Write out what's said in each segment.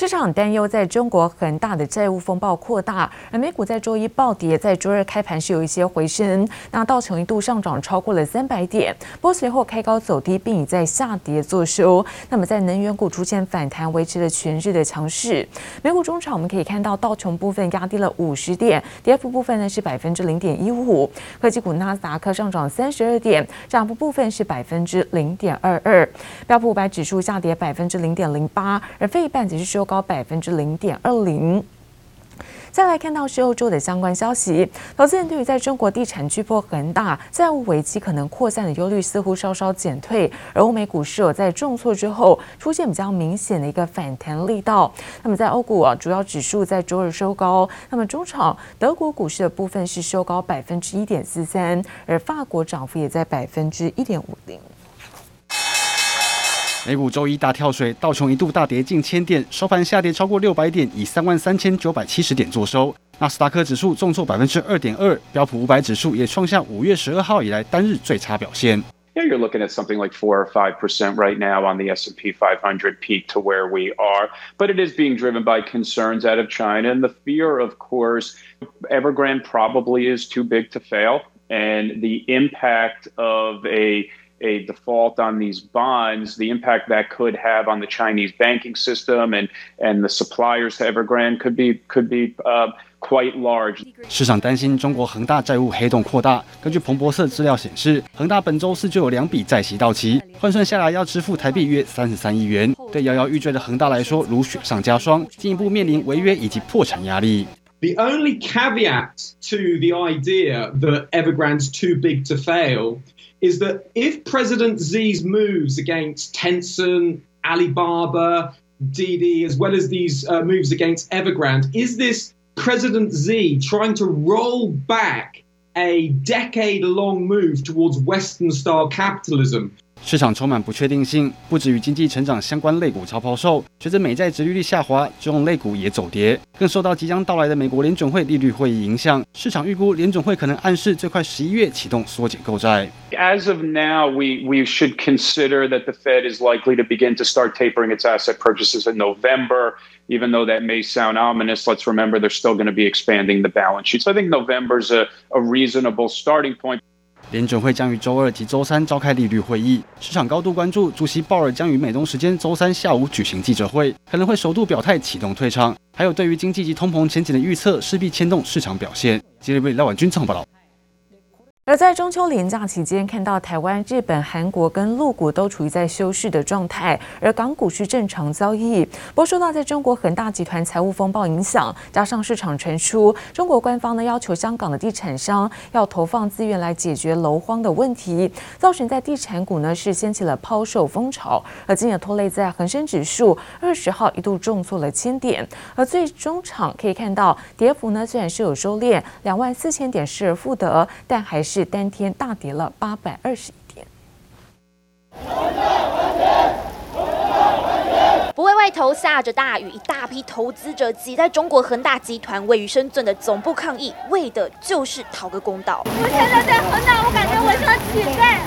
市场担忧在中国恒大的债务风暴扩大，而美股在周一暴跌，在周二开盘是有一些回升。那道琼一度上涨超过了三百点，不过随后开高走低，并已在下跌作收。那么在能源股出现反弹，维持了全日的强势。美股中场我们可以看到道琼部分压低了五十点，跌幅部分呢是百分之零点一五。科技股纳斯达克上涨三十二点，涨幅部分是百分之零点二二。标普五百指数下跌百分之零点零八，而费半则是收。高百分之零点二零。再来看到是欧洲的相关消息，投资人对于在中国地产巨擘恒大债务危机可能扩散的忧虑似乎稍稍减退，而欧美股市有在重挫之后出现比较明显的一个反弹力道。那么在欧股啊，主要指数在周二收高，那么中场德国股市的部分是收高百分之一点四三，而法国涨幅也在百分之一点五零。美股周一大跳水，道琼一度大跌近千点，收盘下跌超过六百点，以三万三千九百七十点作收。纳斯达克指数重挫百分之二点二，标普五百指数也创下五月十二号以来单日最差表现。Yeah, you're looking at something like four or five percent right now on the S&P 500 peak to where we are, but it is being driven by concerns out of China and the fear, of course, Evergrande probably is too big to fail, and the impact of a a default on these bonds, the impact that could have on the Chinese banking system and and the suppliers to Evergrande could be could be uh, quite large. 市场担心中国恒大债务黑洞扩大。根据彭博社资料显示，恒大本周四就有两笔债息到期，换算下来要支付台币约三十三亿元。对摇摇欲坠的恒大来说，如雪上加霜，进一步面临违约以及破产压力。The only caveat to the idea that Evergrande's too big to fail is that if President Xi's moves against Tencent, Alibaba, Didi, as well as these uh, moves against Evergrande, is this President Z trying to roll back a decade long move towards Western style capitalism? 市场充满不确定性，不止与经济成长相关类股超抛售，随着美债殖利率下滑，金融类股也走跌，更受到即将到来的美国联准会利率会议影响。市场预估联准会可能暗示最快十一月启动缩减购债。As of now, we we should consider that the Fed is likely to begin to start tapering its asset purchases in November. Even though that may sound ominous, let's remember they're still going to be expanding the balance sheet. So I think November is a a reasonable starting point. 联准会将于周二及周三召开利率会议，市场高度关注主席鲍尔将于美东时间周三下午举行记者会，可能会首度表态启动退场，还有对于经济及通膨前景的预测势必牵动市场表现。今日为廖婉君报道。而在中秋连假期间，看到台湾、日本、韩国跟陆股都处于在休市的状态，而港股是正常交易。不过，受到在中国恒大集团财务风暴影响，加上市场传出中国官方呢要求香港的地产商要投放资源来解决楼荒的问题，造成在地产股呢是掀起了抛售风潮，而进而拖累在恒生指数二十号一度重挫了千点，而最终场可以看到跌幅呢虽然是有收敛，两万四千点失而复得，但还是。是当天大跌了八百二十一点。不为外头下着大雨，一大批投资者挤在中国恒大集团位于深圳的总部抗议，为的就是讨个公道。我现在在恒大，我感觉我像乞丐，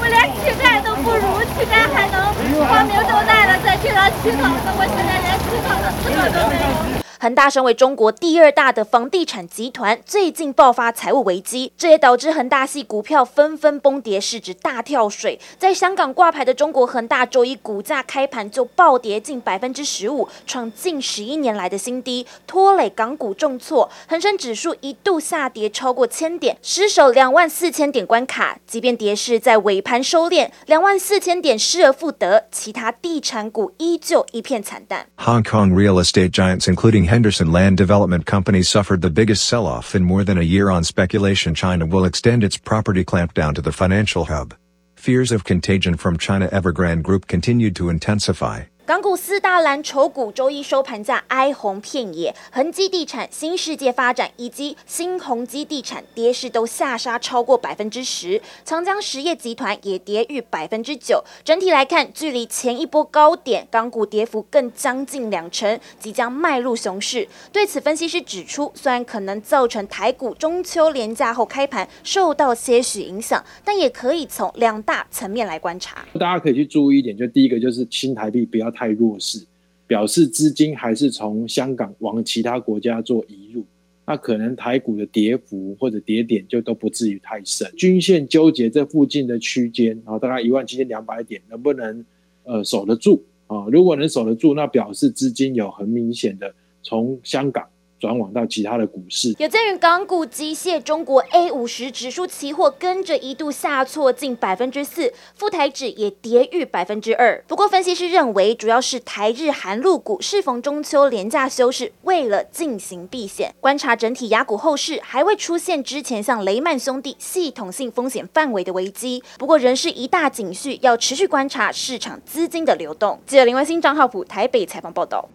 我连乞丐都不如，乞丐还能光明正大的在街上乞讨，那我现在连乞讨的资格都没有。恒大身为中国第二大的房地产集团，最近爆发财务危机，这也导致恒大系股票纷纷崩跌，市值大跳水。在香港挂牌的中国恒大，周一股价开盘就暴跌近百分之十五，创近十一年来的新低，拖累港股重挫，恒生指数一度下跌超过千点，失守两万四千点关卡。即便跌势在尾盘收敛，两万四千点失而复得，其他地产股依旧一片惨淡。Hong Kong real estate giants, including Henderson Land Development Company suffered the biggest sell-off in more than a year on speculation China will extend its property clampdown to the financial hub. Fears of contagion from China Evergrande Group continued to intensify. 港股四大蓝筹股周一收盘价哀鸿遍野，恒基地产、新世界发展以及新鸿基地产跌势都下杀超过百分之十，长江实业集团也跌逾百分之九。整体来看，距离前一波高点，港股跌幅更将近两成，即将迈入熊市。对此，分析师指出，虽然可能造成台股中秋连假后开盘受到些许影响，但也可以从两大层面来观察。大家可以去注意一点，就第一个就是新台币不要。太太弱势，表示资金还是从香港往其他国家做移入，那可能台股的跌幅或者跌点就都不至于太深。均线纠结这附近的区间啊，大概一万七千两百点，能不能呃守得住啊？如果能守得住，那表示资金有很明显的从香港。转往到其他的股市，有鉴于港股、机械、中国 A 五十指数期货跟着一度下挫近百分之四，富台指也跌逾百分之二。不过，分析师认为，主要是台日韩陆股适逢中秋廉价休市，为了进行避险，观察整体雅股后市还未出现之前像雷曼兄弟系统性风险范围的危机。不过，仍是一大警讯，要持续观察市场资金的流动。记者林文新、张浩普台北采访报道。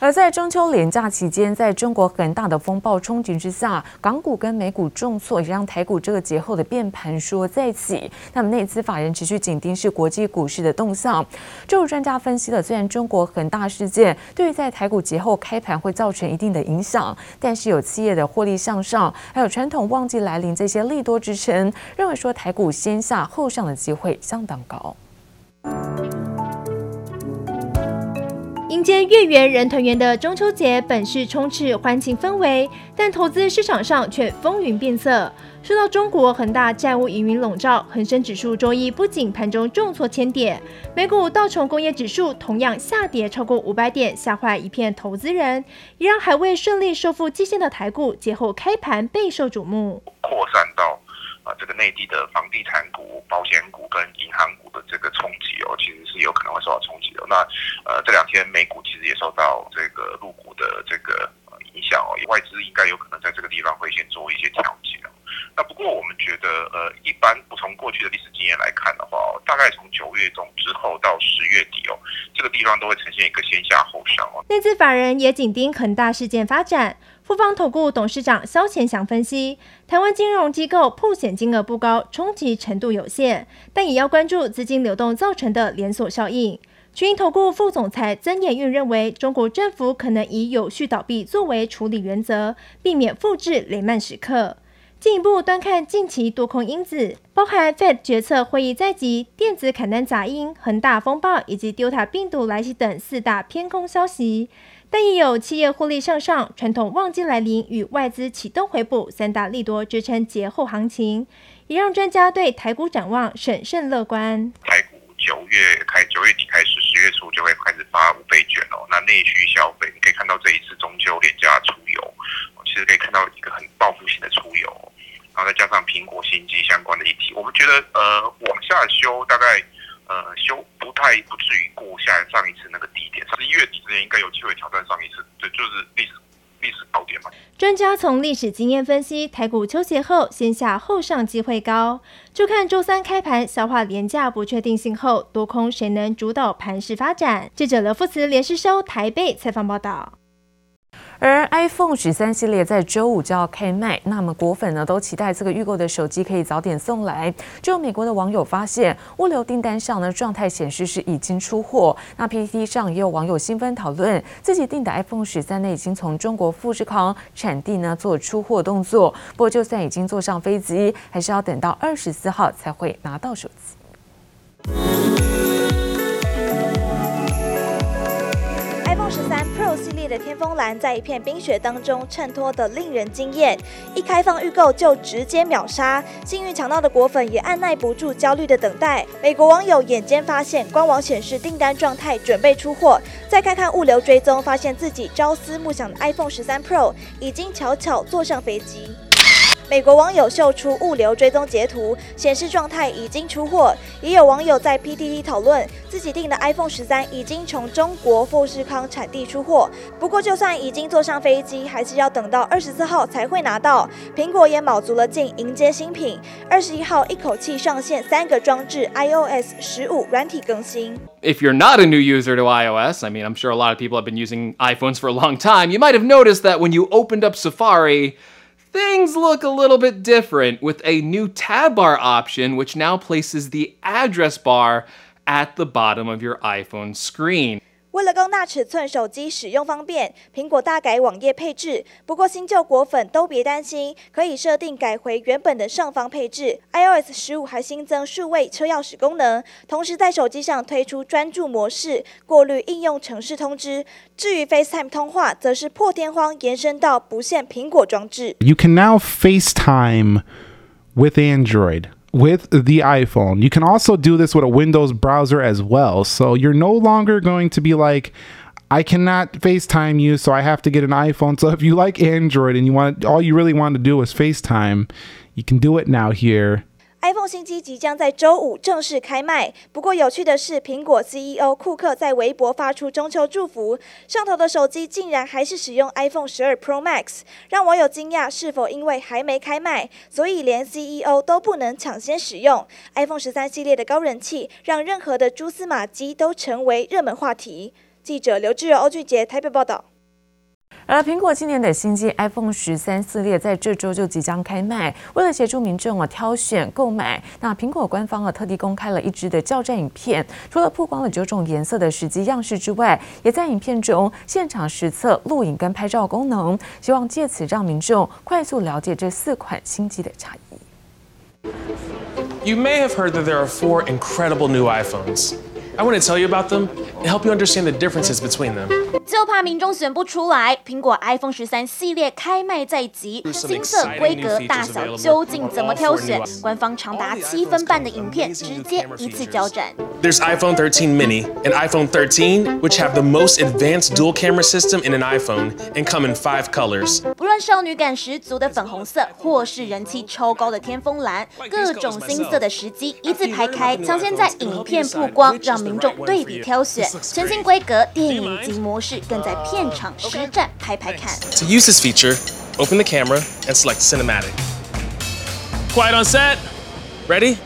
而在中秋连假期间，在中国恒大的风暴冲击之下，港股跟美股重挫，也让台股这个节后的变盘说再起。那么内资法人持续紧盯是国际股市的动向。就有专家分析了，虽然中国恒大事件对于在台股节后开盘会造成一定的影响，但是有企业的获利向上，还有传统旺季来临这些利多支撑，认为说台股先下后上的机会相当高。迎接月圆人团圆的中秋节，本是充斥欢庆氛围，但投资市场上却风云变色。受到中国恒大债务疑云笼罩，恒生指数周一不仅盘中重挫千点，美股道琼工业指数同样下跌超过五百点，吓坏一片投资人，也让还未顺利收复季线的台股节后开盘备受瞩目。扩散到。这个内地的房地产股、保险股跟银行股的这个冲击哦，其实是有可能会受到冲击的。那呃，这两天美股其实也受到这个入股的这个影响哦，外资应该有可能在这个地方会先做一些调节。那不过我们觉得，呃，一般不从过去的历史经验来看的话，大概从九月中之后到十月底哦，这个地方都会呈现一个先下后上哦。内资法人也紧盯恒大事件发展。富邦投顾董事长萧前祥分析，台湾金融机构破险金额不高，冲击程度有限，但也要关注资金流动造成的连锁效应。群益投顾副总裁曾衍运认为，中国政府可能以有序倒闭作为处理原则，避免复制雷曼时刻。进一步端看近期多空因子，包含 Fed 决策会议在即、电子砍单杂音、恒大风暴以及 Delta 病毒来袭等四大偏空消息。但也有企业获利向上、传统旺季来临与外资启动回补三大利多支撑节后行情，也让专家对台股展望审慎乐观。九月开九月底开始，十月初就会开始发五倍券哦。那内需消费，你可以看到这一次中秋连假出游，其实可以看到一个很报复性的出游，然后再加上苹果新机相关的议题，我们觉得呃往下修大概。呃，修不太不至于过下上一次那个低点，十一月底之前应该有机会挑战上一次，这就是历史。专家从历史经验分析，台股秋节后先下后上机会高，就看周三开盘消化廉价不确定性后，多空谁能主导盘势发展。记者刘富慈连诗收台北采访报道。而 iPhone 十三系列在周五就要开卖，那么果粉呢都期待这个预购的手机可以早点送来。就有美国的网友发现，物流订单上呢状态显示是已经出货。那 PPT 上也有网友兴奋讨论，自己订的 iPhone 十三呢已经从中国富士康产地呢做出货动作。不过就算已经坐上飞机，还是要等到二十四号才会拿到手机。的天风蓝在一片冰雪当中衬托得令人惊艳，一开放预购就直接秒杀，幸运抢到的果粉也按捺不住焦虑的等待。美国网友眼尖发现，官网显示订单状态准备出货，再看看物流追踪，发现自己朝思暮想的 iPhone 十三 Pro 已经悄悄坐上飞机。美国网友秀出物流追踪截图，显示状态已经出货。也有网友在 PTT 讨论，自己订的 iPhone 十三已经从中国富士康产地出货。不过，就算已经坐上飞机，还是要等到二十四号才会拿到。苹果也卯足了劲迎接新品，二十一号一口气上线三个装置 iOS 十五软体更新。If you're not a new user to iOS, I mean, I'm sure a lot of people have been using iPhones for a long time. You might have noticed that when you opened up Safari. Things look a little bit different with a new tab bar option, which now places the address bar at the bottom of your iPhone screen. 为了更大尺寸手机使用方便，苹果大改网页配置。不过新旧果粉都别担心，可以设定改回原本的上方配置。iOS 十五还新增数位车钥匙功能，同时在手机上推出专注模式，过滤应用程式通知。至于 FaceTime 通话，则是破天荒延伸到不限苹果装置。You can now FaceTime with Android. With the iPhone. You can also do this with a Windows browser as well. So you're no longer going to be like, I cannot FaceTime you, so I have to get an iPhone. So if you like Android and you want all you really want to do is FaceTime, you can do it now here iPhone 新机即将在周五正式开卖。不过有趣的是，苹果 CEO 库克在微博发出中秋祝福，上头的手机竟然还是使用 iPhone 十二 Pro Max，让网友惊讶，是否因为还没开卖，所以连 CEO 都不能抢先使用 iPhone 十三系列的高人气，让任何的蛛丝马迹都成为热门话题。记者刘志柔、欧俊杰台北报道。而苹果今年的新机 iPhone 十三系列在这周就即将开卖。为了协助民众啊挑选购买，那苹果官方啊特地公开了一支的教战影片，除了曝光了九种颜色的实机样式之外，也在影片中现场实测录影跟拍照功能，希望借此让民众快速了解这四款新机的差异。You may have heard that there are four incredible new iPhones. I want to tell you about them and help you understand the differences between them. 就怕民众选不出来，苹果 iPhone 十三系列开卖在即，新色、规格、大小究竟怎么挑选？官方长达七分半的影片直接一次交战。There's iPhone 13 mini and iPhone 13, which have the most advanced dual camera system in an iPhone and come in five colors. 不论少女感十足的粉红色，或是人气超高的天峰蓝，各种新色的时机一字排开，抢先在影片曝光，让 民众对比挑选。全新规格电影级模式。更在片场实战拍拍看。To use this feature, open the camera and select cinematic. Quiet on set. Ready?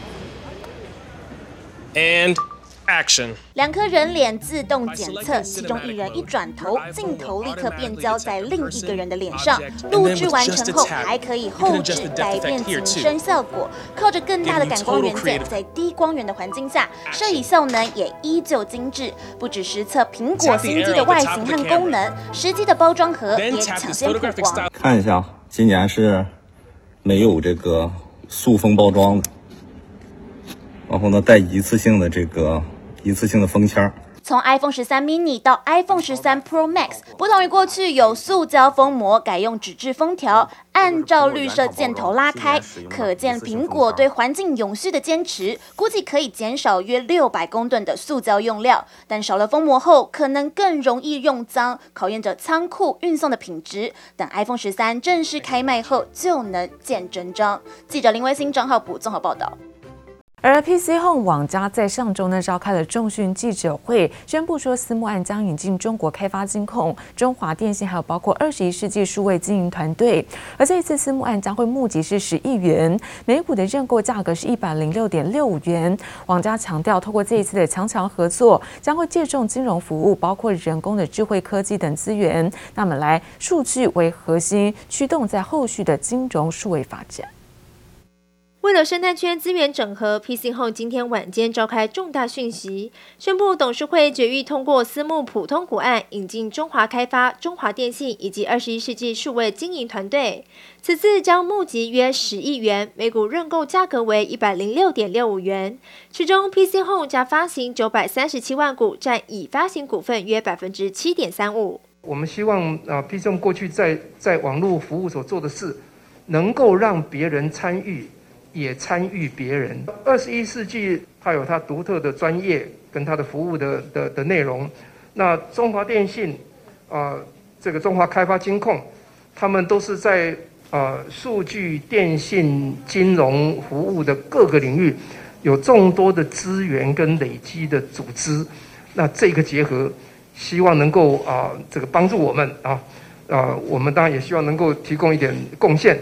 And Action. 两颗人脸自动检测，其中一人一转头，镜头立刻变焦在另一个人的脸上。录制完成后，还可以后置改变景深效果，靠着更大的感光元件，在低光源的环境下，摄影效能也依旧精致。不只实测苹果新机的外形和功能，实际的包装盒也抢先曝光。看一下，今年是没有这个塑封包装的，然后呢，带一次性的这个。一次性的封签。从 iPhone 十三 mini 到 iPhone 十三 Pro Max，不同于过去有塑胶封膜，改用纸质封条，按照绿色箭头拉开，可见苹果对环境永续的坚持。估计可以减少约六百公吨的塑胶用料，但少了封膜后，可能更容易用脏，考验着仓库运送的品质。等 iPhone 十三正式开卖后，就能见真章。记者林威新、账号补综合报道。而 PC Home 网家在上周呢召开了重讯记者会，宣布说私募案将引进中国开发金控、中华电信，还有包括二十一世纪数位经营团队。而这一次私募案将会募集是十亿元，每股的认购价格是一百零六点六五元。网家强调，透过这一次的强强合作，将会借重金融服务，包括人工的智慧科技等资源，那么来数据为核心，驱动在后续的金融数位发展。为了生态圈资源整合，PC Home 今天晚间召开重大讯息，宣布董事会决议通过私募普通股案，引进中华开发、中华电信以及二十一世纪数位经营团队。此次将募集约十亿元，每股认购价格为一百零六点六五元。其中，PC Home 将发行九百三十七万股，占已发行股份约百分之七点三五。我们希望啊，PC Home 过去在在网络服务所做的事，能够让别人参与。也参与别人。二十一世纪，它有它独特的专业跟它的服务的的的内容。那中华电信，啊、这个中华开发金控，他们都是在啊、数据、电信、金融服务的各个领域，有众多的资源跟累积的组织。那这个结合，希望能够啊、这个帮助我们啊，啊、我们当然也希望能够提供一点贡献，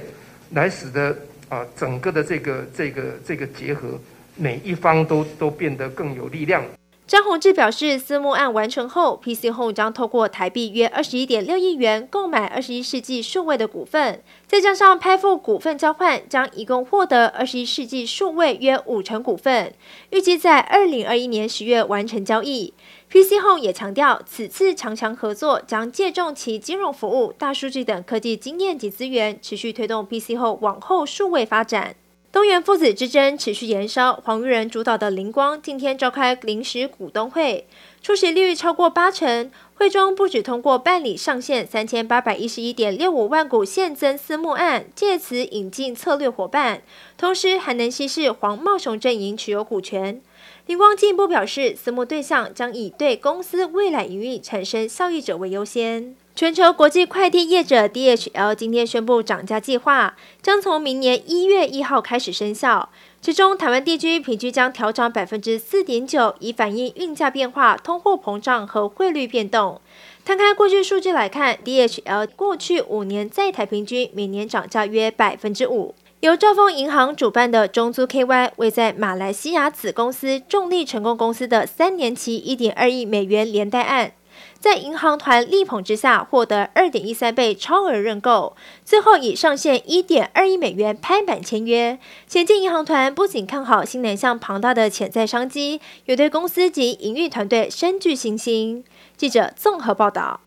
来使得。啊，整个的这个这个这个结合，每一方都都变得更有力量。张宏志表示，私募案完成后，PC Home 将透过台币约二十一点六亿元购买二十一世纪数位的股份，再加上拍付股份交换，将一共获得二十一世纪数位约五成股份，预计在二零二一年十月完成交易。PC Home 也强调，此次强强合作将借重其金融服务、大数据等科技经验及资源，持续推动 PC Home 往后数位发展。东元父子之争持续延烧，黄裕仁主导的灵光今天召开临时股东会，出席率超过八成。会中不只通过办理上限三千八百一十一点六五万股现增私募案，借此引进策略伙伴，同时还能稀释黄茂雄阵营持有股权。灵光进一步表示，私募对象将以对公司未来营运产生效益者为优先。全球国际快递业者 DHL 今天宣布涨价计划，将从明年一月一号开始生效。其中，台湾地区平均将调涨百分之四点九，以反映运价变化、通货膨胀和汇率变动。摊开过去数据来看，DHL 过去五年在台平均每年涨价约百分之五。由兆丰银行主办的中租 KY 为在马来西亚子公司重力成功公司的三年期一点二亿美元连带案，在银行团力捧之下获得二点一三倍超额认购，最后以上限一点二亿美元拍板签约。前进银行团不仅看好新南向庞大的潜在商机，也对公司及营运团队深具信心。记者综合报道。